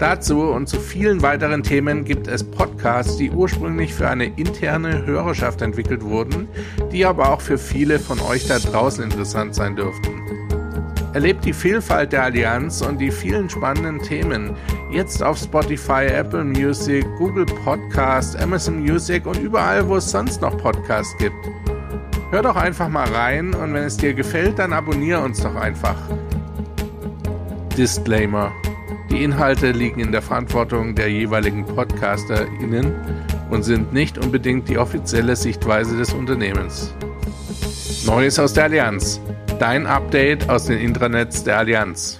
Dazu und zu vielen weiteren Themen gibt es Podcasts, die ursprünglich für eine interne Hörerschaft entwickelt wurden, die aber auch für viele von euch da draußen interessant sein dürften. Erlebt die Vielfalt der Allianz und die vielen spannenden Themen jetzt auf Spotify, Apple Music, Google Podcast, Amazon Music und überall, wo es sonst noch Podcasts gibt. Hör doch einfach mal rein und wenn es dir gefällt, dann abonniere uns doch einfach. Disclaimer. Die Inhalte liegen in der Verantwortung der jeweiligen PodcasterInnen und sind nicht unbedingt die offizielle Sichtweise des Unternehmens. Neues aus der Allianz. Dein Update aus den Intranets der Allianz.